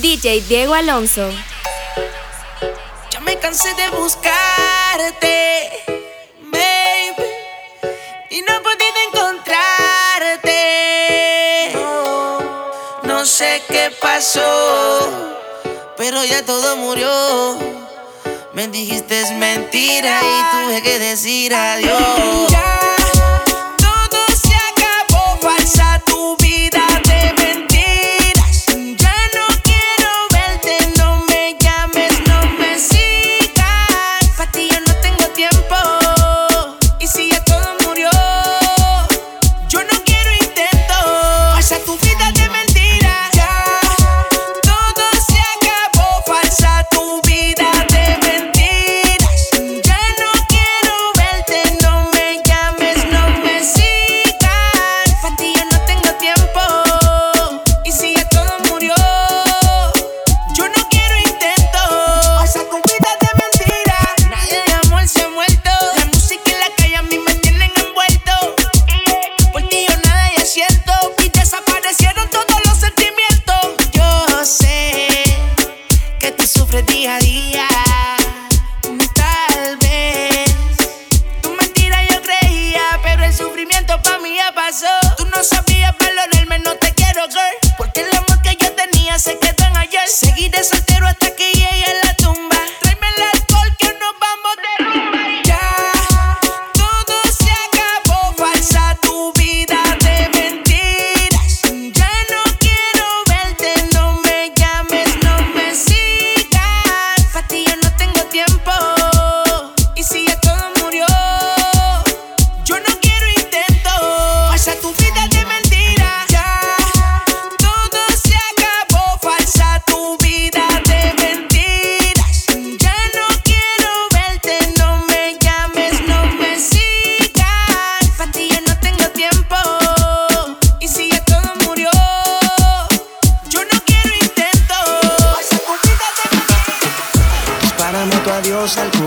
DJ Diego Alonso. Ya me cansé de buscarte, baby, y no he podido encontrarte. No, sé qué pasó, pero ya todo murió. Me dijiste es mentira y tuve que decir adiós. Ya, al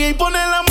DJ pone la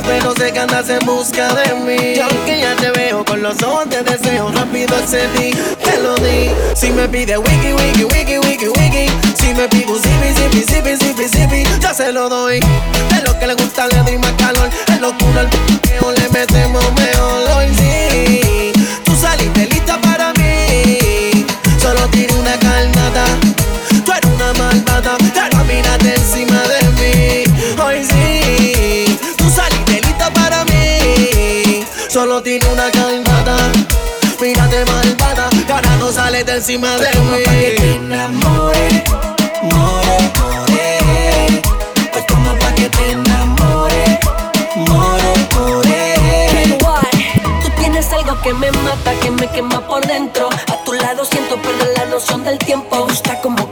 Pero sé que andas en busca de mí. Y aunque ya te veo con los ojos de deseo, rápido accedí, te lo di. Si me pide wiki, wiki, wiki, wiki, wiki. Si me pide zippy, zippy, zippy, zippy, zippy, ya se lo doy. De lo que le gusta le doy más calor. Es locura el p***eo, le metemos mejor. Hoy sí, Tiene una calmada. Mírate malvada, cara no sales de encima de Toma pa' que te mí. enamore, more, more. Pues toma pa' que te enamore, more, more. Tú tienes algo que me mata, que me quema por dentro. A tu lado siento perder la noción del tiempo. Me gusta cómo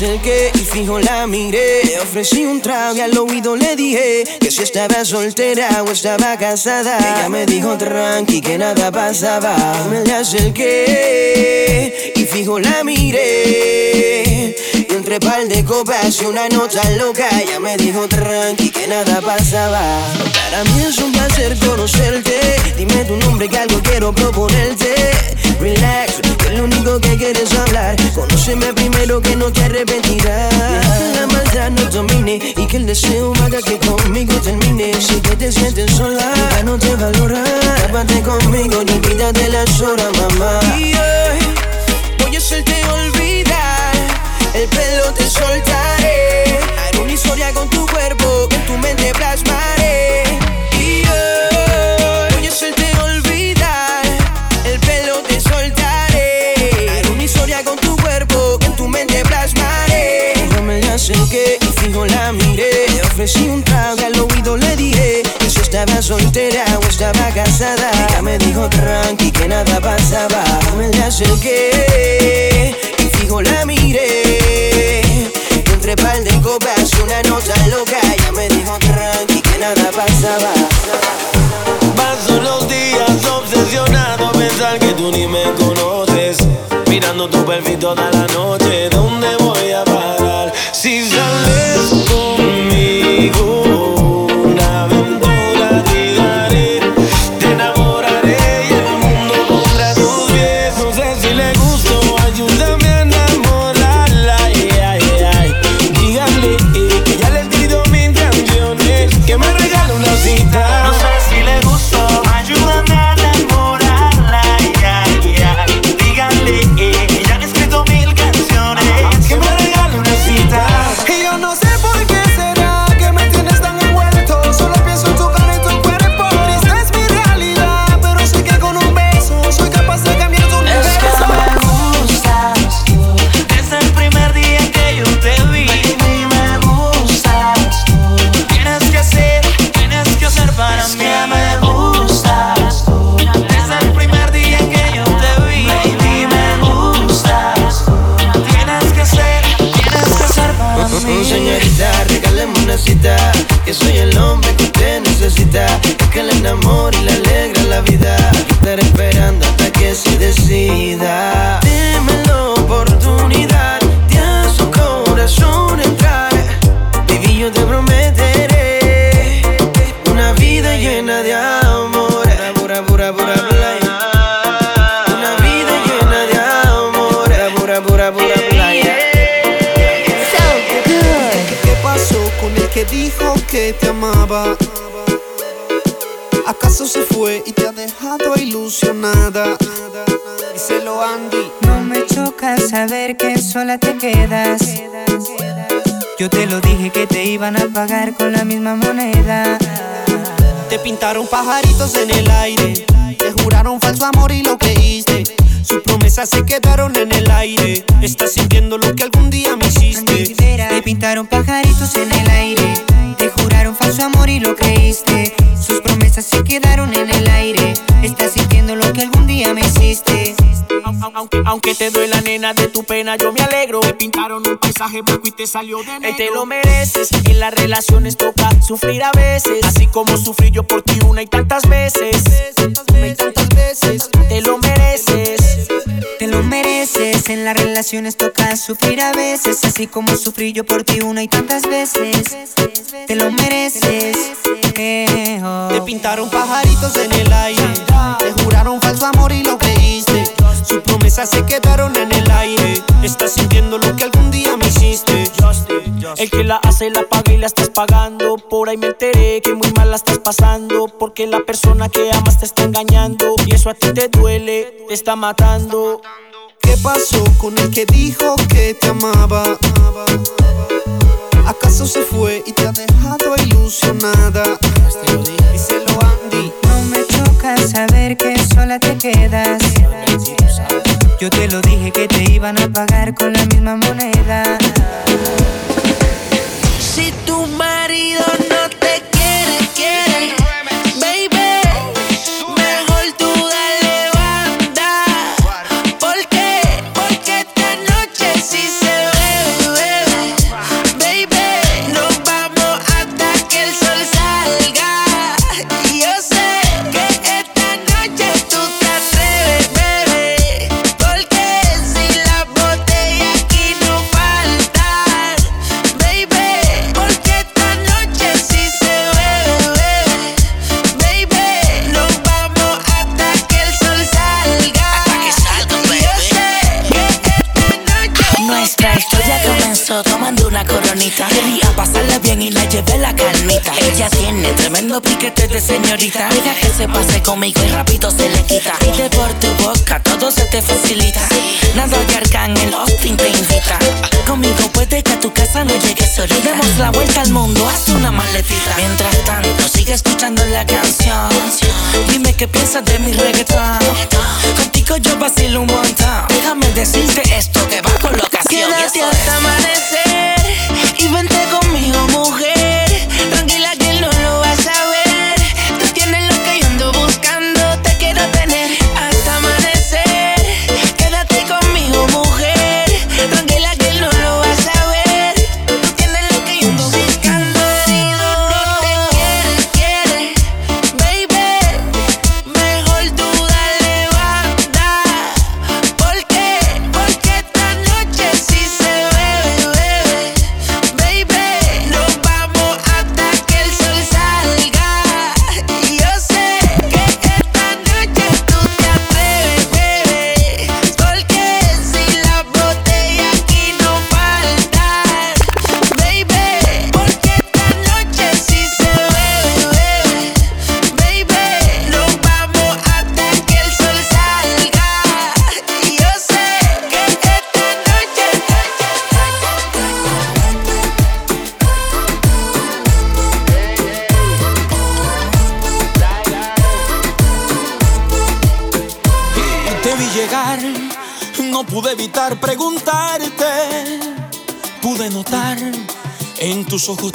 acerqué y fijo la miré. Le ofrecí un trago y al oído le dije que si estaba soltera o estaba casada. Ella me dijo tranqui que nada pasaba. Me le acerqué y fijo la miré. Y entre par de copas y una nota loca, ella me dijo tranqui que nada pasaba. Para mí es un placer conocerte. Dime tu nombre que algo quiero proponerte. Relax, que lo único que quieres hablar. Conóceme primero que no te arrepentirás. La maldad no domine y que el deseo haga que conmigo termine. Si que te sientes sola, ya no te valora. Tápate conmigo y olvídate las horas, mamá. Y hoy voy a hacerte olvidar. El pelo te soltaré. Haré una historia con tu cuerpo que en tu mente plasmaré. Ofrecí un trago al oído le dije que si estaba soltera o estaba casada. Ella me dijo tranqui que nada pasaba. Me la acerqué y fijo la miré. Entre par de copas una nota loca. Ella me dijo tranqui que nada pasaba. Paso los días obsesionado a pensar que tú ni me conoces. Mirando tu perfil toda la noche, ¿dónde voy a parar? Si Díselo Andy. No me choca saber que sola te quedas. Yo te lo dije que te iban a pagar con la misma moneda. Te pintaron pajaritos en el aire. Te juraron falso amor y lo creíste. Sus promesas se quedaron en el aire. Estás sintiendo lo que algún día me hiciste. Te pintaron pajaritos en el aire. Juraron falso amor y lo creíste. Sus promesas se quedaron en el aire. Estás sintiendo lo que algún día me hiciste. Aunque, aunque te duela nena de tu pena, yo me alegro. Te pintaron un paisaje blanco y te salió de negro. te lo mereces. En las relaciones toca sufrir a veces. Así como sufrí yo por ti una y tantas veces. Una y tantas veces. Te lo mereces. Te lo mereces. En las relaciones toca sufrir a veces. Así como sufrí yo por ti una y tantas veces. Te lo mereces. Eh, oh. Te pintaron pajaritos en el aire. Te juraron falso amor y lo creíste. Promesas se quedaron en el aire. Estás sintiendo lo que algún día me hiciste. El que la hace la paga y la estás pagando. Por ahí me enteré que muy mal la estás pasando. Porque la persona que amas te está engañando. Y eso a ti te duele, te está matando. ¿Qué pasó con el que dijo que te amaba? ¿Acaso se fue y te ha dejado ilusionada? Díselo Andy. Choca saber que sola te quedas. Yo te lo dije que te iban a pagar con la misma moneda. Si tu marido no comenzó tomando una coronita. Quería pasarla bien y la llevé la calmita. Ella tiene tremendo piquete de señorita. Deja que se pase conmigo y rápido se le quita. Pide por tu boca, todo se te facilita. Nada de arcángel, Austin te invita. Conmigo puede que a tu casa no llegues solita. Demos la vuelta al mundo, haz una maletita. Mientras tanto, sigue escuchando la canción. Dime qué piensas de mi reggaetón. Contigo yo vacilo un montón. Déjame decirte esto que va con la ocasión. y Quédate hasta amanecer y vente conmigo, mujer.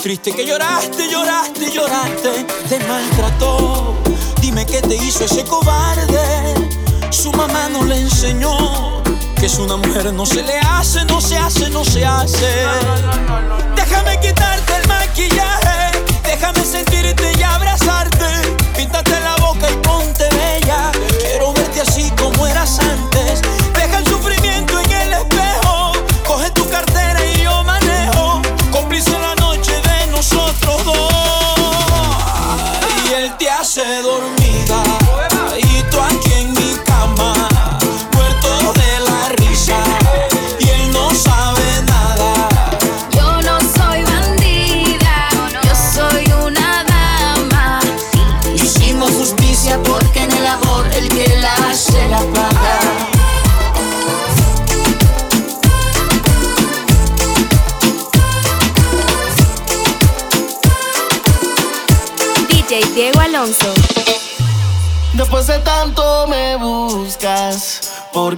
Tristes que lloraste, lloraste, lloraste. Te maltrató. Dime qué te hizo ese cobarde. Su mamá no le enseñó que es una mujer no se le hace, no se hace, no se hace. Déjame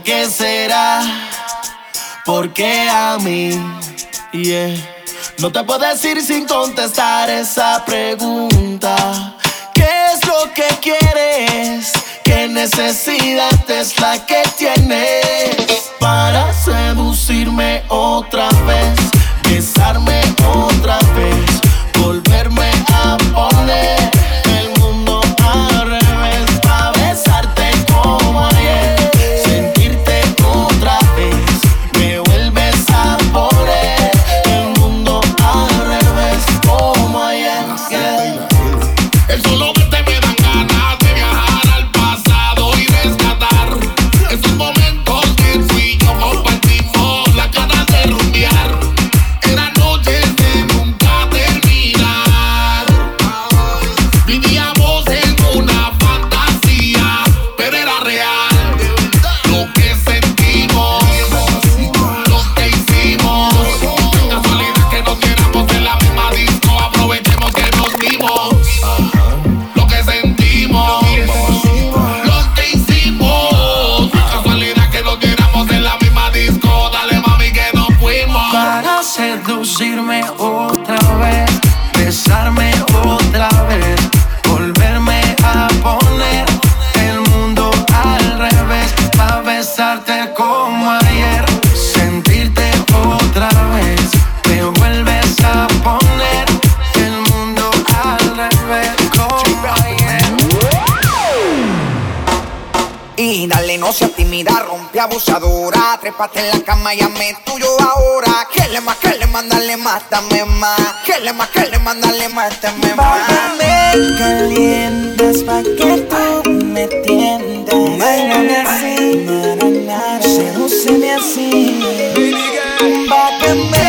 qué será? ¿Por qué a mí? No te puedo decir sin contestar esa pregunta. ¿Qué es lo que quieres? ¿Qué necesidad es la que tienes para seducirme otra vez? tímida, rompe abusadora. Trépate en la cama, llame tuyo ahora. Que le más, que le mandale más, dame más. Que le más, que le mandale más, dame más. Bájame calientes pa' que tú me tiendas. Báilame así, na, sedúceme así. Bájame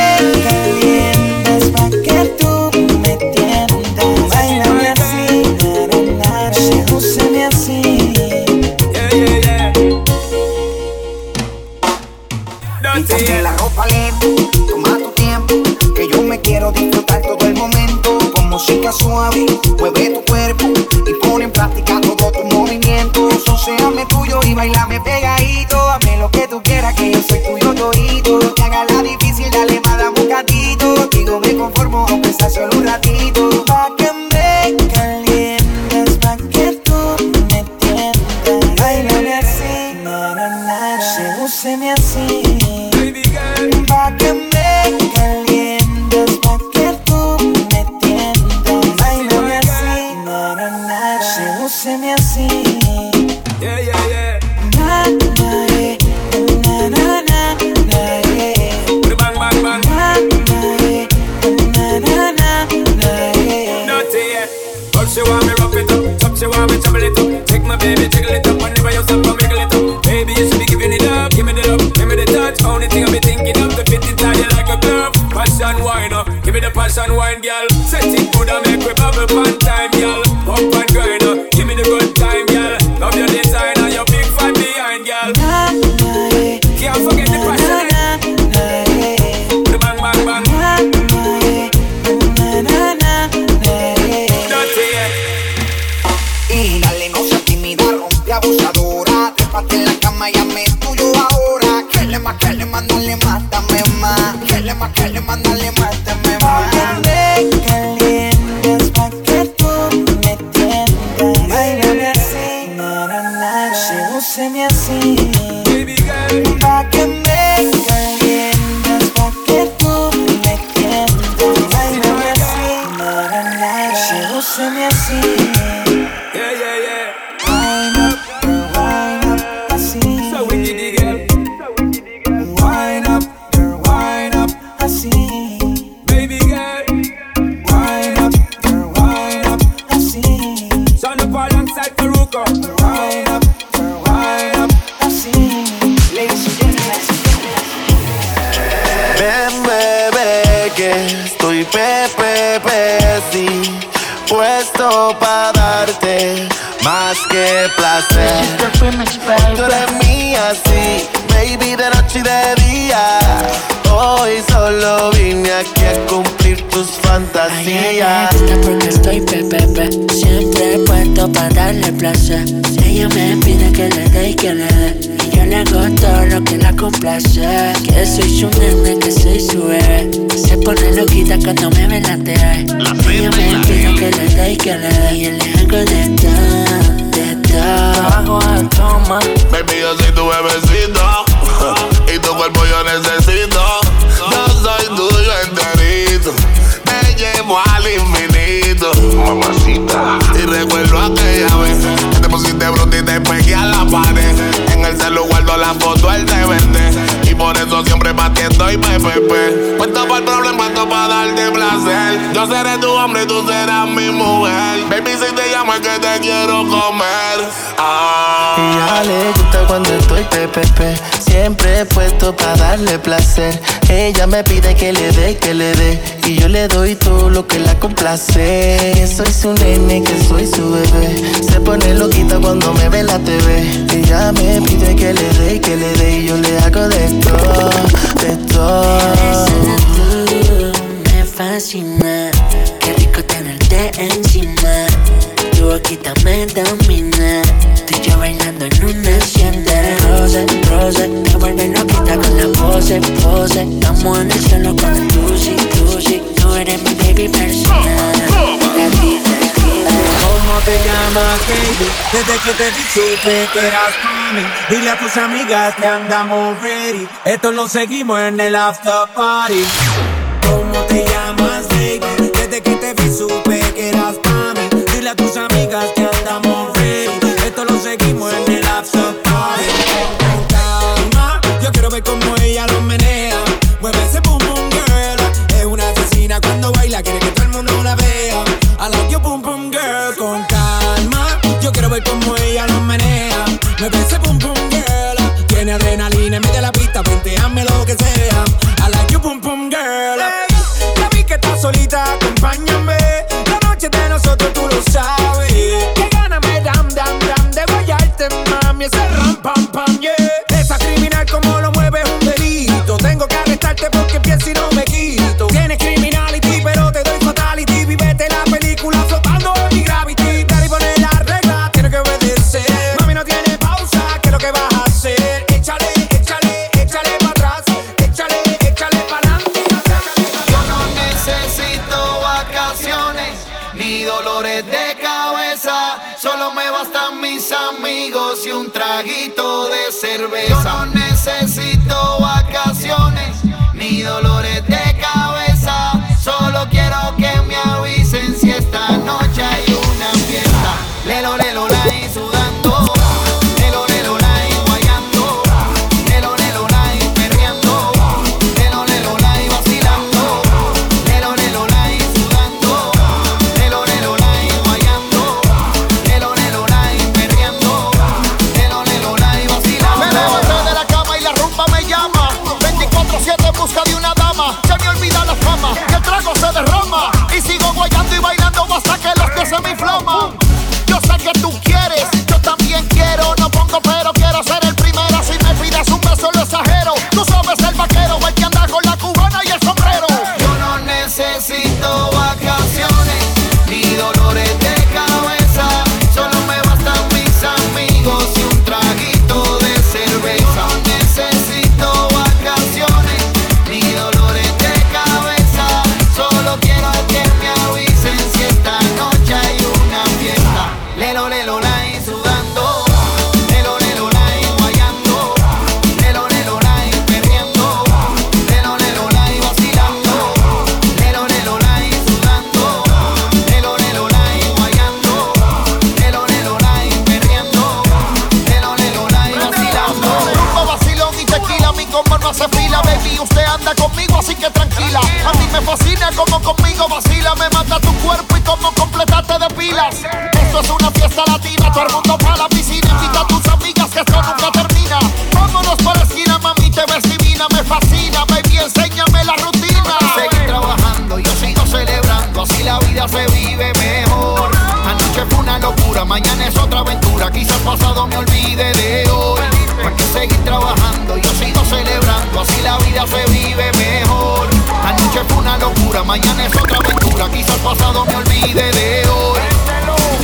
Ponte la ropa lenta, toma tu tiempo, que yo me quiero disfrutar todo el momento. Con música suave, mueve tu cuerpo y pone en práctica todos tus movimientos. Soseame tuyo y bailame pegadito, hazme lo que tú quieras, que yo soy tuyo, yoito. Que haga la difícil, dale más. abusadora. Trépate en la cama y me voy, solo vine aquí a cumplir tus fantasías. Ay, ay, porque estoy pepepe, siempre puesto para darle placer. Ella me pide que le dé y que le dé, y yo le hago todo lo que la complace. Que soy su nene, que soy su bebé. Se pone loquita cuando me ve la TV. Ella me pide que le dé y que le dé, y yo le hago de todo, de todo. Hago a toma. Baby, yo soy tu bebecito y tu cuerpo yo necesito. Tuyo enterito, te llevo al infinito. Mamacita. Y recuerdo aquella vez que te pusiste bruta y te pegué a la pared. En el celular guardo la foto, él te vende. Por eso siempre batiendo y PPP. Puesto para el problema, puesto para darte placer. Yo seré tu hombre y tú serás mi mujer. Baby, si te llamo es que te quiero comer. Ah. Y ya le gusta cuando estoy pepepe Siempre puesto para darle placer Ella me pide que le dé, que le dé Y yo le doy todo lo que la complace soy su nene, que soy su bebé Se pone loquita cuando me ve la TV Ella me pide que le dé, que le dé Y yo le hago de todo, de todo Tú me fascina, qué rico tenerte encima. Tu boquita me domina, tú y yo bailando en una hacienda. Rose, rose, te vuelve loquita con la pose, pose. Estamos en el cielo con el tusi, tusi. Tú eres mi baby persona. La vida, ¿Cómo te llamas, baby? Desde que te vi supe que eras mí. Dile a tus amigas que andamos ready. Esto lo seguimos en el after party. ¿Cómo te llamas, baby? Desde que te vi supe venteame lo que sea. I like your boom boom girl. Ya vi que estás solita, acompáñame. Fiesta latina, todo el mundo para la piscina. Invita a tus amigas que esto nunca termina. Vámonos por la esquina, mami, te ves divina, me fascina, baby, enséñame la rutina. Seguir trabajando, yo sigo celebrando, así la vida se vive mejor. Anoche fue una locura. locura, mañana es otra aventura. Quizás pasado me olvide de hoy. Hay que seguir trabajando, yo sigo celebrando, así la vida se vive mejor. Anoche fue una locura, mañana es otra aventura. Quizás pasado me olvide de hoy.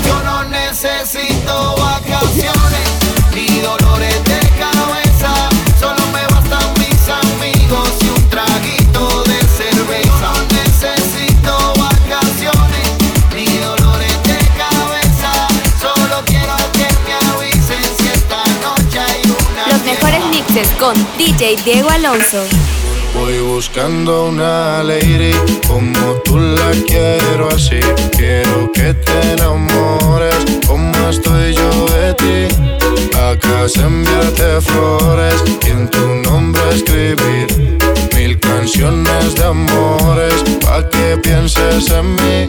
Yo no necesito vacaciones ni dolores de cabeza. Solo me bastan mis amigos y un traguito de cerveza. No necesito vacaciones ni dolores de cabeza. Solo quiero que me avisen si esta noche hay una. Los mejores mixes con DJ Diego Alonso. Voy buscando una lady como tú la quiero así. Quiero que te enamores se enviarte flores y en tu nombre escribir mil canciones de amores pa' que pienses en mí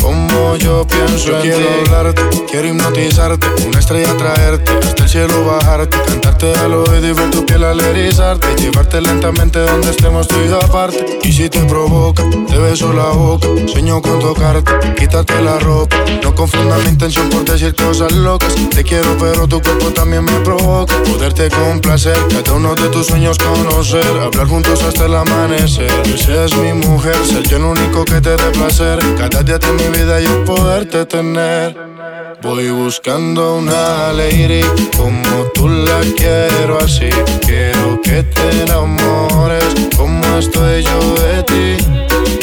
como yo pienso en quiero ti. hablarte, quiero hipnotizarte, una estrella traerte, hasta el cielo bajarte, cantarte al oído y ver tu piel al erizarte, llevarte lentamente donde estemos tú y yo aparte. Y si te provoca, te beso la boca, sueño con tocarte, quítate la ropa, no confundas mi intención por decir cosas locas. Te quiero, pero tu cuerpo también me provoca, poderte complacer, cada uno de tus sueños conocer, hablar juntos hasta el amanecer. Que seas mi mujer, ser yo el único que te dé placer, cada día mi vida yo poderte tener. Voy buscando una lady como tú la quiero así. Quiero que te enamores como estoy yo de ti.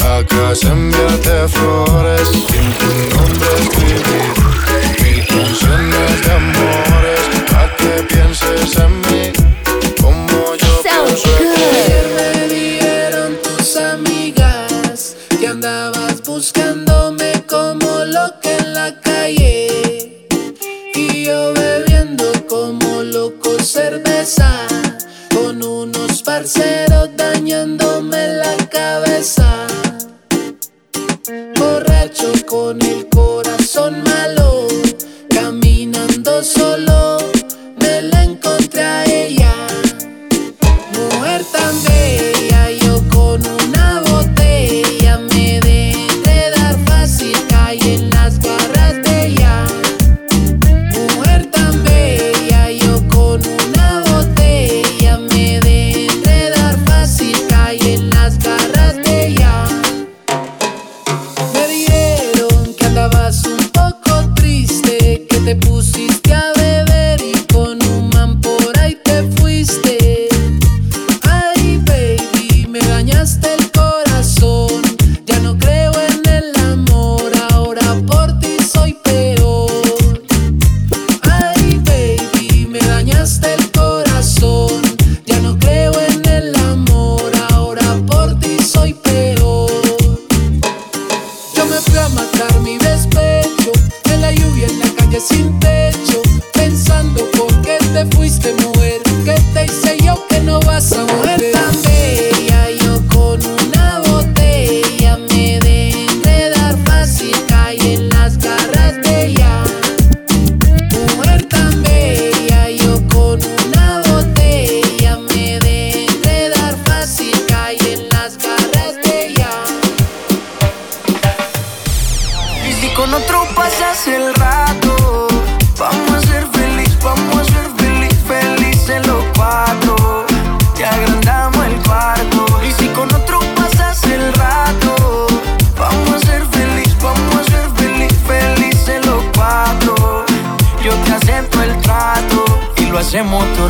Acá se enviarte flores en tu nombre escribir mil canciones de amores para que pienses en mí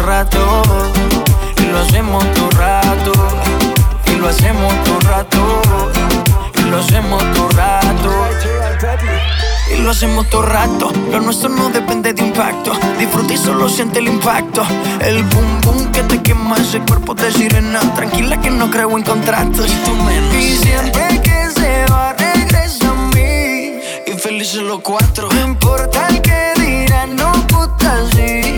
rato. Y lo hacemos todo rato. Y lo hacemos todo rato. Y lo hacemos todo rato. Y lo hacemos todo rato. Lo nuestro no depende de impacto. Disfruta y solo siente el impacto. El boom boom que te quema ese cuerpo de sirena. Tranquila que no creo en contratos. Y tú menos. Y siempre que se va, regresa a mí. Y felices los cuatro. No importa el que dirán, no puta sí.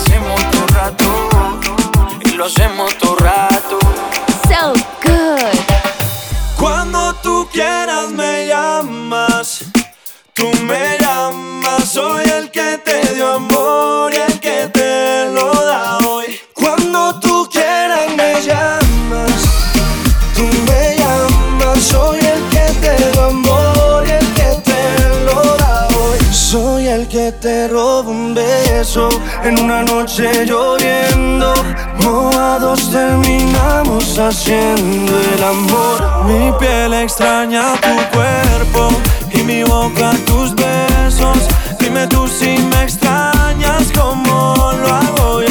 hacemos todo rato. Y lo hacemos todo rato. So good. Cuando tú quieras me llamas. Tú me en una noche lloviendo. Mojados terminamos haciendo el amor. Mi piel extraña tu cuerpo y mi boca tus besos. Dime tú si me extrañas como lo hago yo.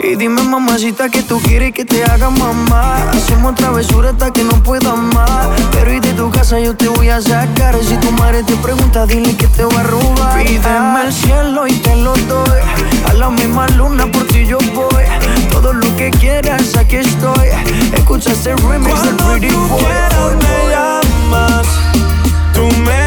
Y, dime mamacita que tú quieres que te haga mamá Hacemos travesura hasta que no pueda más. Pero y de tu casa yo te voy a sacar. Si tu madre te pregunta dile que te voy a robar. Pídeme el cielo y te lo doy. A la misma luna por ti yo voy. Todo lo que quieras aquí estoy. Escucha este remix del Pretty Boy. quieras me llamas, tú me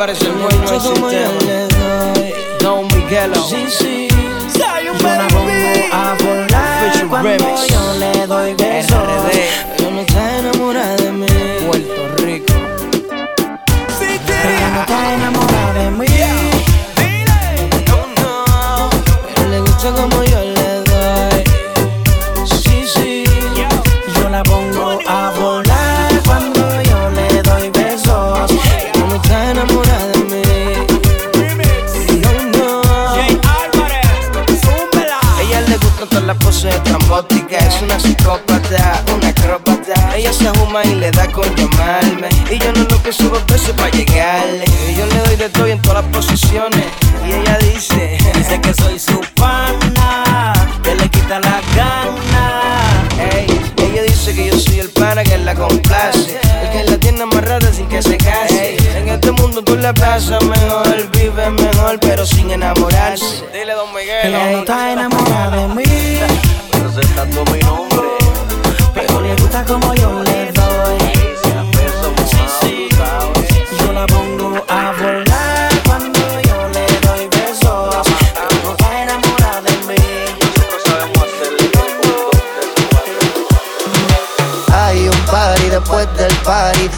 everybody's in one llegarle. Y yo le doy de todo y en todas las posiciones. Y ella dice: Dice que soy su pana. Que le quita la gana. Ey, ella dice que yo soy el pana que la complace. El que la tiene amarrada sin que se case. En este mundo tú la pasas mejor, vive mejor, pero sin enamorarse. Dile, don Miguel. No está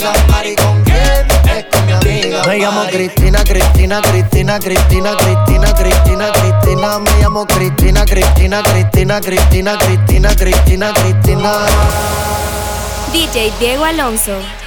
amiga Mari. ¿Con quién? Es con mi amiga Me llamo Cristina, Cristina, Cristina, Cristina, Cristina, Cristina, Cristina. Me llamo Cristina, Cristina, Cristina, Cristina, Cristina, Cristina, Cristina. DJ Diego Alonso.